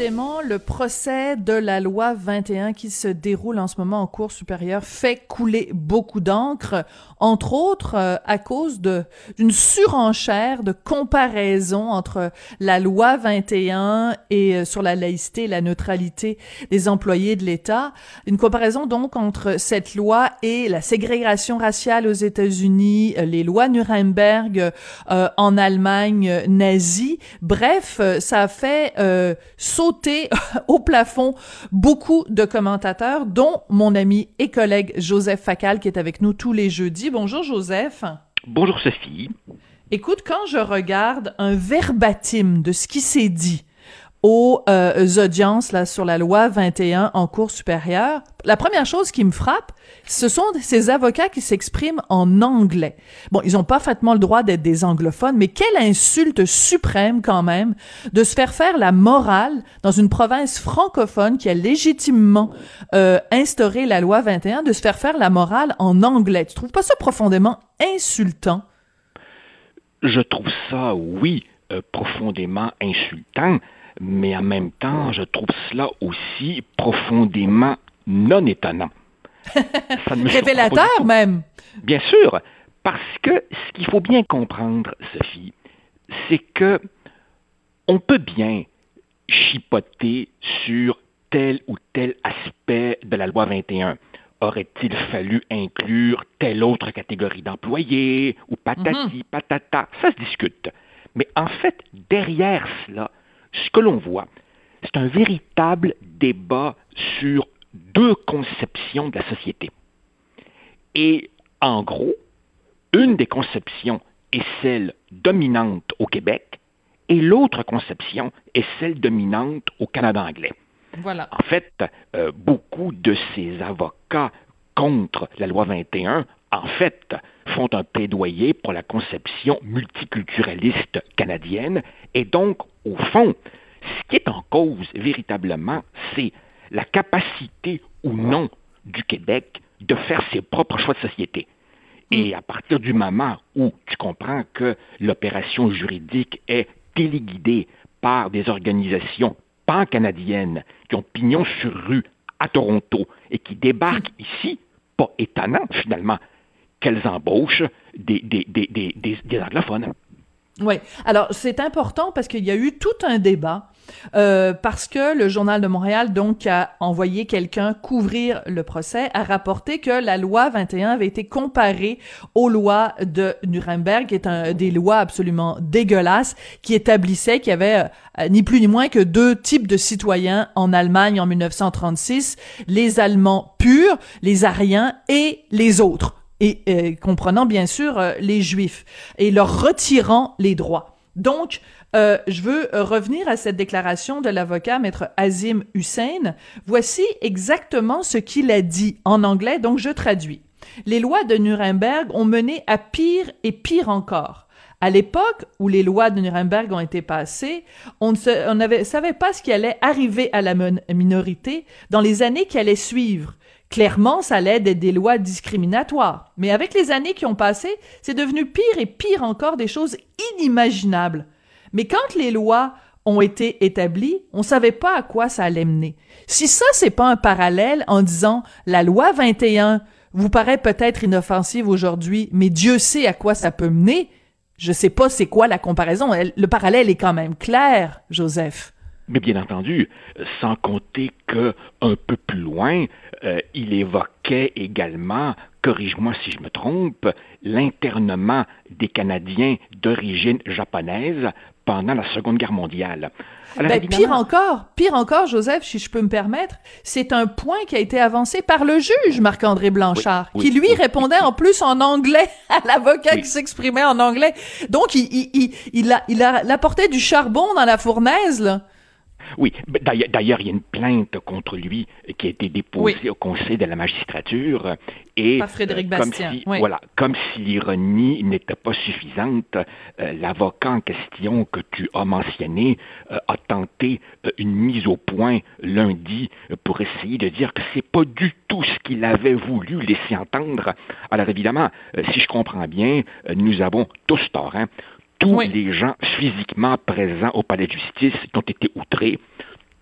le procès de la loi 21 qui se déroule en ce moment en cours supérieure fait couler beaucoup d'encre, entre autres euh, à cause d'une surenchère de comparaison entre la loi 21 et euh, sur la laïcité et la neutralité des employés de l'État, une comparaison donc entre cette loi et la ségrégation raciale aux États-Unis, euh, les lois Nuremberg en Allemagne nazie. Bref, ça a fait sauter au plafond beaucoup de commentateurs, dont mon ami et collègue Joseph Facal, qui est avec nous tous les jeudis. Bonjour Joseph. Bonjour Sophie. Écoute, quand je regarde un verbatim de ce qui s'est dit aux euh, audiences là sur la loi 21 en cours supérieur, la première chose qui me frappe, ce sont ces avocats qui s'expriment en anglais. Bon, ils ont parfaitement le droit d'être des anglophones, mais quelle insulte suprême quand même de se faire faire la morale dans une province francophone qui a légitimement euh, instauré la loi 21, de se faire faire la morale en anglais. Tu trouves pas ça profondément insultant? Je trouve ça, oui, euh, profondément insultant mais en même temps, je trouve cela aussi profondément non étonnant. Révélateur même. Bien sûr, parce que ce qu'il faut bien comprendre, Sophie, c'est que on peut bien chipoter sur tel ou tel aspect de la loi 21. Aurait-il fallu inclure telle autre catégorie d'employés ou patati, mhm. patata? Ça se discute. Mais en fait, derrière cela, ce que l'on voit, c'est un véritable débat sur deux conceptions de la société. Et en gros, une des conceptions est celle dominante au Québec et l'autre conception est celle dominante au Canada anglais. Voilà. En fait, euh, beaucoup de ces avocats contre la loi 21, en fait, font un plaidoyer pour la conception multiculturaliste canadienne et donc, au fond, ce qui est en cause véritablement, c'est la capacité ou non du Québec de faire ses propres choix de société. Et mm. à partir du moment où tu comprends que l'opération juridique est téléguidée par des organisations pan-canadiennes qui ont pignon sur rue à Toronto et qui débarquent mm. ici, pas étonnant finalement qu'elles embauchent des, des, des, des anglophones. Oui. Alors, c'est important parce qu'il y a eu tout un débat euh, parce que le Journal de Montréal, donc, a envoyé quelqu'un couvrir le procès, a rapporté que la loi 21 avait été comparée aux lois de Nuremberg, qui est un, des lois absolument dégueulasses, qui établissaient qu'il y avait euh, ni plus ni moins que deux types de citoyens en Allemagne en 1936, les Allemands purs, les Ariens et les autres et euh, comprenant bien sûr euh, les Juifs, et leur retirant les droits. Donc, euh, je veux revenir à cette déclaration de l'avocat maître Azim Hussein. Voici exactement ce qu'il a dit en anglais, donc je traduis. Les lois de Nuremberg ont mené à pire et pire encore. À l'époque où les lois de Nuremberg ont été passées, on ne savait pas ce qui allait arriver à la minorité dans les années qui allaient suivre. Clairement, ça être des lois discriminatoires. Mais avec les années qui ont passé, c'est devenu pire et pire encore des choses inimaginables. Mais quand les lois ont été établies, on savait pas à quoi ça allait mener. Si ça, c'est pas un parallèle en disant la loi 21 vous paraît peut-être inoffensive aujourd'hui, mais Dieu sait à quoi ça peut mener, je sais pas c'est quoi la comparaison. Le parallèle est quand même clair, Joseph. Mais bien entendu, sans compter que un peu plus loin, euh, il évoquait également corrige-moi si je me trompe, l'internement des Canadiens d'origine japonaise pendant la Seconde Guerre mondiale. Ben, pire encore, pire encore, Joseph, si je peux me permettre, c'est un point qui a été avancé par le juge Marc-André Blanchard, qui lui répondait en plus en anglais à l'avocat qui s'exprimait en anglais. Donc, il, il, il, il, a, il a apporté du charbon dans la fournaise, là. Oui, d'ailleurs, il y a une plainte contre lui qui a été déposée au Conseil de la magistrature et Par Frédéric euh, comme si, voilà, comme si l'ironie n'était pas suffisante, euh, l'avocat en question que tu as mentionné euh, a tenté une mise au point lundi pour essayer de dire que c'est pas du tout ce qu'il avait voulu laisser entendre. Alors évidemment, si je comprends bien, nous avons tous tort. Hein? Tous les gens physiquement présents au palais de justice qui ont été outrés,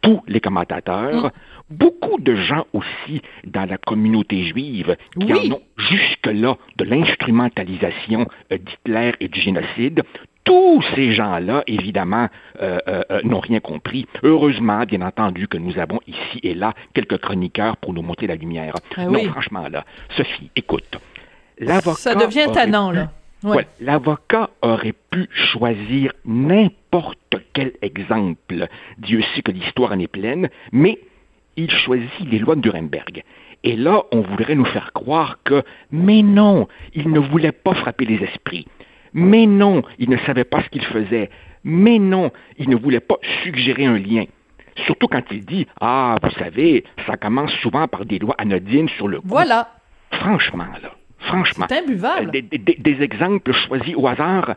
tous les commentateurs, mm. beaucoup de gens aussi dans la communauté juive qui en ont jusque-là de l'instrumentalisation euh, d'Hitler et du génocide. Tous ces gens-là, évidemment, euh, euh, n'ont rien compris. Heureusement, bien entendu, que nous avons ici et là quelques chroniqueurs pour nous montrer la lumière. Ah non, franchement, là, Sophie, écoute. Ça devient tannant, là. L'avocat aurait pu choisir n'importe quel exemple. Dieu sait que l'histoire en est pleine, mais il choisit les lois de Nuremberg. Et là, on voudrait nous faire croire que, mais non, il ne voulait pas frapper les esprits. Mais non, il ne savait pas ce qu'il faisait. Mais non, il ne voulait pas suggérer un lien. Surtout quand il dit Ah, vous savez, ça commence souvent par des lois anodines sur le coup. Voilà. Franchement, là. Franchement. C'est imbuvable. Euh, des, exemples choisis au hasard.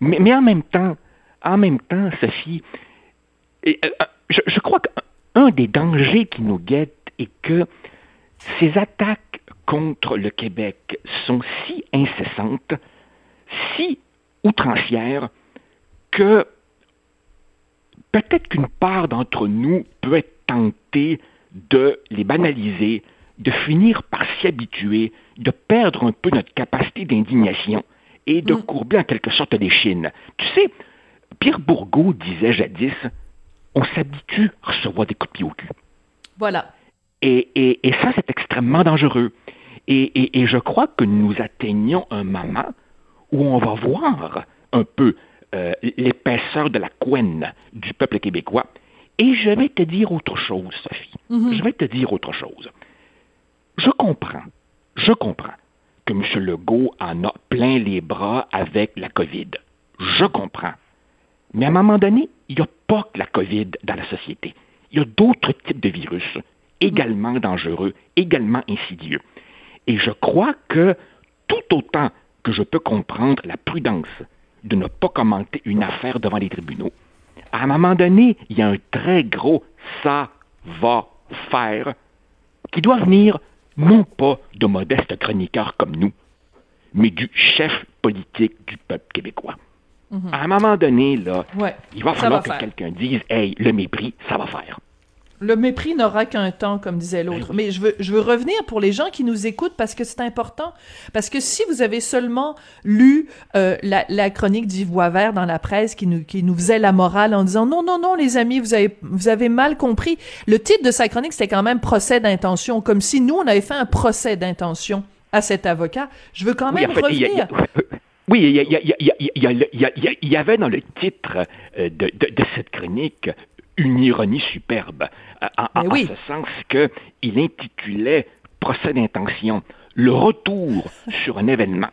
Mais, en même temps, en même temps, Sophie, euh, euh, je, crois qu'un des dangers qui nous guettent est que ces attaques contre le Québec sont si incessantes, si outrancières, que peut-être qu'une part d'entre nous peut être tentée de les banaliser, de finir par s'y habituer, de perdre un peu notre capacité d'indignation et de mm. courber en quelque sorte les chines. Tu sais, Pierre Bourgault disait jadis, on s'habitue à recevoir des coups de pied au cul. Voilà. Et, et, ça, c'est extrêmement dangereux. Et, et, je crois que nous atteignons un moment où on va voir un peu euh, l'épaisseur de la couenne du peuple québécois. Et je vais te dire autre chose, Sophie. Mm-hmm. Je vais te dire autre chose. Je comprends, je comprends que M. Legault en a plein les bras avec la COVID. Je comprends. Mais à un moment donné, il n'y a pas que la COVID dans la société. Il y a d'autres types de virus également dangereux, également insidieux. Et je crois que tout autant que je peux comprendre la prudence de ne pas commenter une affaire devant les tribunaux, à un moment donné, il y a un très gros ça va faire qui doit venir non pas de modestes chroniqueurs comme nous, mais du chef politique du peuple québécois. Mhm. À un moment donné, là, il va falloir que quelqu'un dise Hey, le mépris, ça va faire. Le mépris n'aura qu'un temps, comme disait l'autre. Mais je veux, je veux revenir pour les gens qui nous écoutent parce que c'est important. Parce que si vous avez seulement lu euh, la, la, chronique d'Yves Boisvert dans la presse qui nous, qui nous faisait la morale en disant non, non, non, les amis, vous avez, vous avez mal compris. Le titre de sa chronique, c'était quand même procès d'intention, comme si nous, on avait fait un procès d'intention à cet avocat. Je veux quand même revenir. Oui, il y, avait dans le titre de, de, de cette chronique une ironie superbe, en, ce sens qu'il intitulait Procès d'intention, le retour sur un événement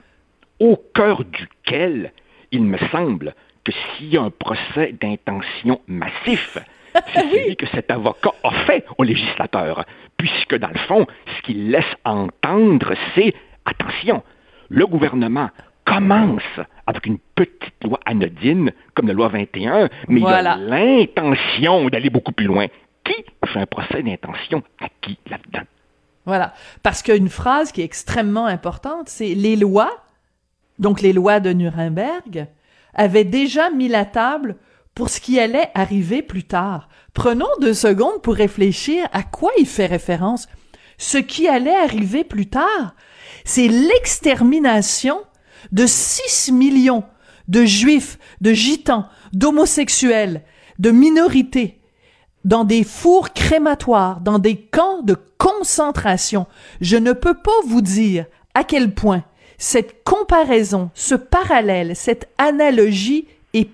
au cœur duquel il me semble que s'il y a un procès d'intention massif, c'est celui que cet avocat a fait au législateur, puisque dans le fond, ce qu'il laisse entendre, c'est attention, le gouvernement commence avec une petite loi anodine comme la loi 21, mais il a l'intention d'aller beaucoup plus loin. Qui fait un procès d'intention à qui là-dedans? Voilà. Parce qu'une phrase qui est extrêmement importante, c'est les lois, donc les lois de Nuremberg, avaient déjà mis la table pour ce qui allait arriver plus tard. Prenons deux secondes pour réfléchir à quoi il fait référence. Ce qui allait arriver plus tard, c'est l'extermination de 6 millions de juifs, de gitans, d'homosexuels, de minorités, dans des fours crématoires, dans des camps de concentration. Je ne peux pas vous dire à quel point cette comparaison, ce parallèle, cette analogie est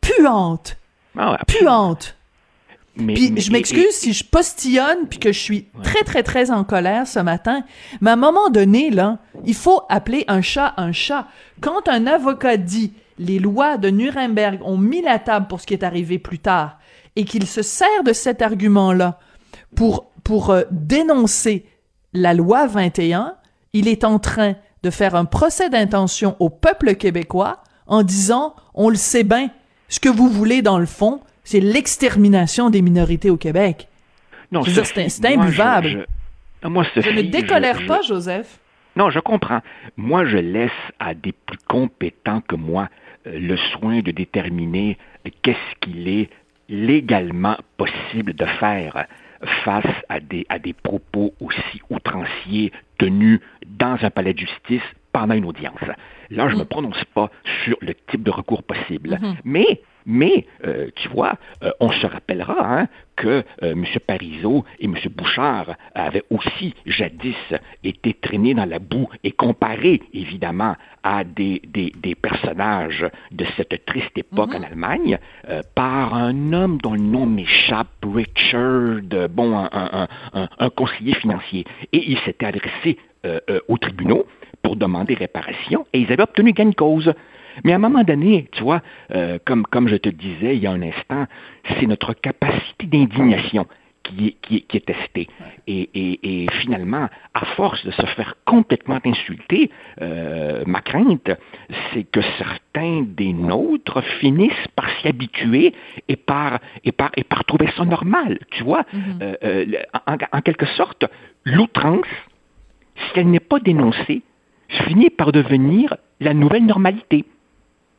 puante. Ah, puante. Mais, Puis mais- je m'excuse si je postillonne puis que je suis très très très en colère ce matin, mais à un moment donné là, il faut appeler un chat un chat. Quand un avocat dit les lois de Nuremberg ont mis la table pour ce qui est arrivé plus tard et qu'il se sert de cet argument-là pour pour euh, dénoncer la loi 21, il est en train de faire un procès d'intention au peuple québécois en disant on le sait bien, ce que vous voulez dans le fond, c'est l'extermination des minorités au Québec. non, c'est- c'est moi, imbuvable. je- je- moi, Je ne décolère je- pas, Joseph. Non, je comprends. Moi, je laisse à des plus compétents que moi euh, le soin de déterminer qu'est-ce qu'il est légalement possible de faire face à des, à des propos aussi outranciers tenus dans un palais de justice pendant une audience. Là, je ne me prononce pas sur le type de recours possible. Mais, mais euh, tu vois, euh, on se rappellera hein, que euh, M. Parizeau et M. Bouchard avaient aussi jadis été traînés dans la boue et comparés, évidemment, à des, des, des personnages de cette triste époque en Allemagne euh, par un homme dont le nom m'échappe, Richard, euh, bon, un, un- un- un conseiller financier. Et il s'était adressé euh, euh, aux tribunaux pour demander réparation et ils avaient obtenu gain de cause. Mais à un moment donné, tu vois, euh, comme, comme je te disais il y a un instant, c'est notre capacité d'indignation qui est, qui est, qui est testée. Et, et, et finalement, à force de se faire complètement insulter, euh, ma crainte, c'est que certains des nôtres finissent par s'y habituer et par, et, par, et par trouver ça normal. Tu vois, Euh, euh, le- en, en quelque sorte, l'outrance, si elle n'est pas dénoncée, finit par devenir la nouvelle normalité.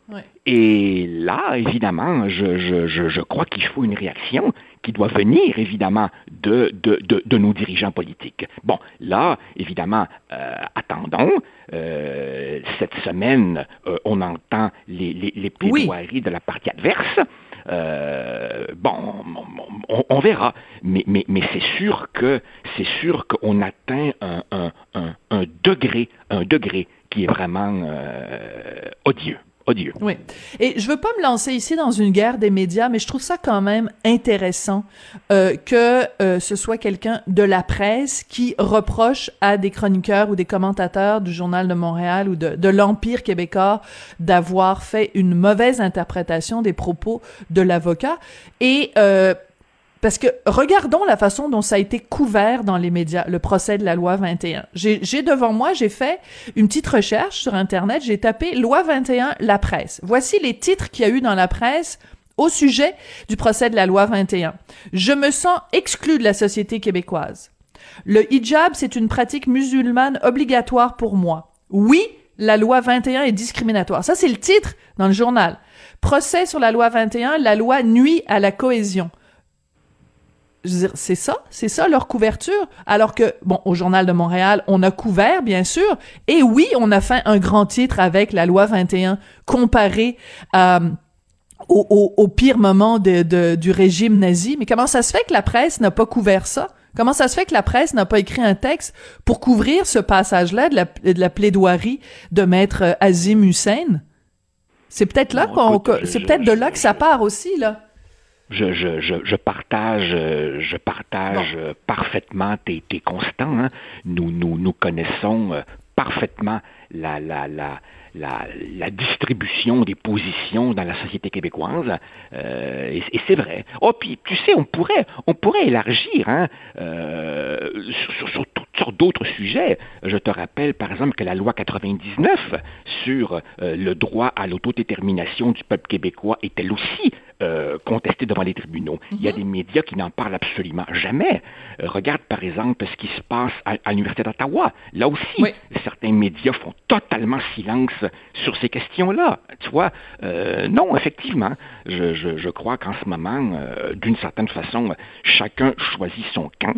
Ouais. Et là, évidemment, je, je, je, je crois qu'il faut une réaction qui doit venir, évidemment, de, de, de, de nos dirigeants politiques. Bon, là, évidemment, euh, attendons. Euh, cette semaine, euh, on entend les, les, les plaidoiries de la partie adverse. Euh, bon, on, on- on verra, mais, mais, mais c'est sûr que c'est sûr qu'on atteint un, un, un, un degré, un degré qui est vraiment euh, odieux, Oui. Et je veux pas me lancer ici dans une guerre des médias, mais je trouve ça quand même intéressant euh, que euh, ce soit quelqu'un de la presse qui reproche à des chroniqueurs ou des commentateurs du Journal de Montréal ou de, de l'Empire québécois d'avoir fait une mauvaise interprétation des propos de l'avocat. Et euh, parce que regardons la façon dont ça a été couvert dans les médias, le procès de la loi 21. J'ai devant moi, j'ai fait une petite recherche sur Internet, j'ai tapé loi 21, la presse. Voici les titres qu'il y a eu dans la presse au sujet du procès de la loi 21. Je me sens exclu de la société québécoise. Le hijab, c'est une pratique musulmane obligatoire pour moi. Oui, la loi 21 est discriminatoire. Ça, c'est le titre dans le journal. Procès sur la loi 21, la loi nuit à la cohésion je veux dire, c'est ça, c'est ça leur couverture. Alors que, bon, au Journal de Montréal, on a couvert, bien sûr, et oui, on a fait un grand titre avec la loi 21 comparé à, au, au, au pire moment de, de- du régime nazi. Mais comment ça se fait que la presse n'a pas couvert ça? Comment ça se fait que la presse n'a pas écrit un texte pour couvrir ce passage-là de la, de la plaidoirie de maître Azim Hussein? C'est peut-être là qu'on, c'est peut-être de là que ça part aussi, là. Je, je, je, je partage, euh, je partage euh, parfaitement tes, tes constants. hein. Nous, nous, nous connaissons euh, parfaitement la, la, la, la, la distribution des positions dans la société québécoise. Euh, et et c'est vrai. Oh, puis tu sais, on pourrait, on pourrait élargir hein, euh, sur, sur- sur sortes d'autres sujets. Je te rappelle, par exemple, que la loi 99 sur euh, le droit à l'autodétermination du peuple québécois est elle aussi euh, contestée devant les tribunaux. Il y a des médias qui n'en parlent absolument jamais. Euh, regarde, par exemple, ce qui se passe à, à l'Université d'Ottawa. Là aussi, Oui. certains médias font totalement silence sur ces questions-là. Tu vois, euh, non, effectivement, je, je, je crois qu'en ce moment, euh, d'une certaine façon, chacun choisit son camp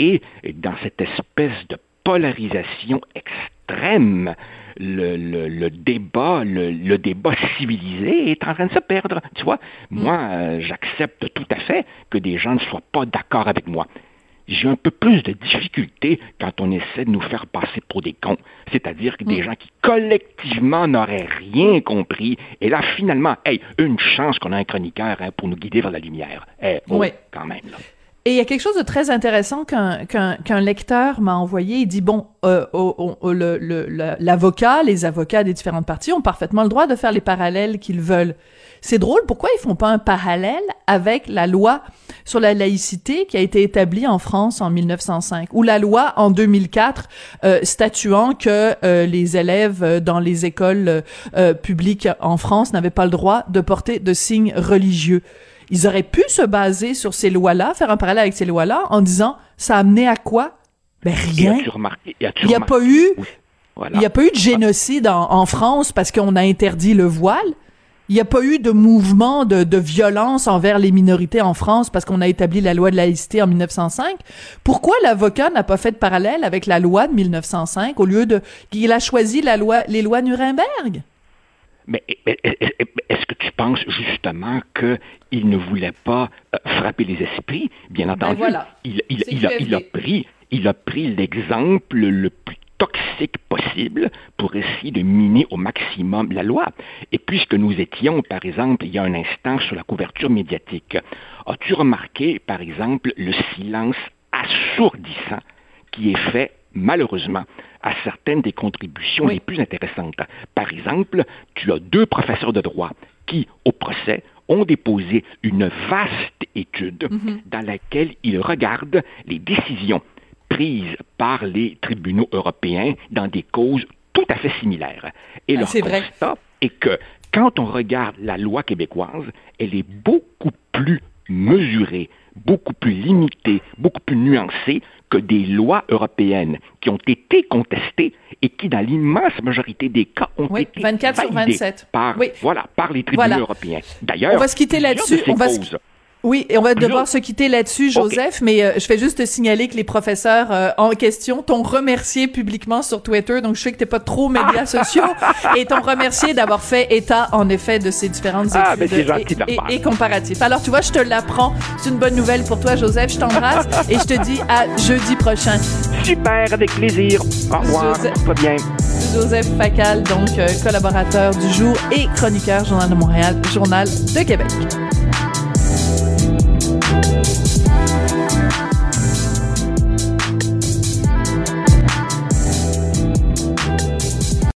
et dans cette espèce de polarisation extrême, le, le, le débat, le, le débat civilisé est en train de se perdre. Tu vois, moi, euh, j'accepte tout à fait que des gens ne soient pas d'accord avec moi j'ai un peu plus de difficulté quand on essaie de nous faire passer pour des cons. c'est-à-dire que des gens qui collectivement n'auraient rien compris. Et là, finalement, hey, une chance qu'on a un chroniqueur hein, pour nous guider vers la lumière. Eh, oh, Oui. quand même. Là. Et il y a quelque chose de très intéressant qu'un qu'un qu'un lecteur m'a envoyé. Il dit bon, euh, l'avocat, les avocats des différentes parties ont parfaitement le droit de faire les parallèles qu'ils veulent. C'est drôle, pourquoi ils font pas un parallèle avec la loi sur la laïcité qui a été établie en France en 1905 ou la loi en 2004 euh, statuant que euh, les élèves euh, dans les écoles euh, publiques en France n'avaient pas le droit de porter de signes religieux. Ils auraient pu se baser sur ces lois-là, faire un parallèle avec ces lois-là, en disant ça a amené à quoi? Ben rien. remarqué? Il n'y a pas eu, Oui, voilà. il n'y a pas eu de génocide en, en France parce qu'on a interdit le voile. Il n'y a pas eu de mouvement de, de violence envers les minorités en France parce qu'on a établi la loi de laïcité en 1905. Pourquoi l'avocat n'a pas fait de parallèle avec la loi de 1905 au lieu de qu'il a choisi la loi, les lois Nuremberg? Mais est-ce que tu penses justement qu'il ne voulait pas euh, frapper les esprits? Bien entendu, Ben voilà. il, il- il a, il pris, il a pris l'exemple le plus toxique possible pour essayer de miner au maximum la loi. Et puisque nous étions, par exemple, il y a un instant sur la couverture médiatique, as-tu remarqué, par exemple, le silence assourdissant qui est fait, malheureusement, à certaines des contributions Oui. les plus intéressantes? Par exemple, tu as deux professeurs de droit qui, au procès, ont déposé une vaste étude Mhm. dans laquelle ils regardent les décisions prises par les tribunaux européens dans des causes tout à fait similaires. Et Ah, leur vrai. constat est que quand on regarde la loi québécoise, elle est beaucoup plus mesurée, beaucoup plus limitée, beaucoup plus nuancée que des lois européennes qui ont été contestées et qui, dans l'immense majorité des cas, ont Oui, été 24 sur validées 27. par, Oui. voilà, par les tribunaux Voilà. européens. D'ailleurs, On va se quitter là-dessus. On va se- Oui, et on va devoir se quitter là-dessus, Joseph, mais euh, je fais juste te signaler que les professeurs euh, en question t'ont remercié publiquement sur Twitter, donc je sais que t'es pas trop médias sociaux, et t'ont remercié d'avoir fait état, en effet, de ces différentes Ah, études et, et, et comparatifs. Alors, tu vois, je te l'apprends. C'est une bonne nouvelle pour toi, Joseph. Je t'embrasse et je te dis à jeudi prochain. Super, avec plaisir. Au revoir. Joseph- Toi bien. Joseph Facal, donc euh, collaborateur du jour et chroniqueur Journal de Montréal, Journal de Québec.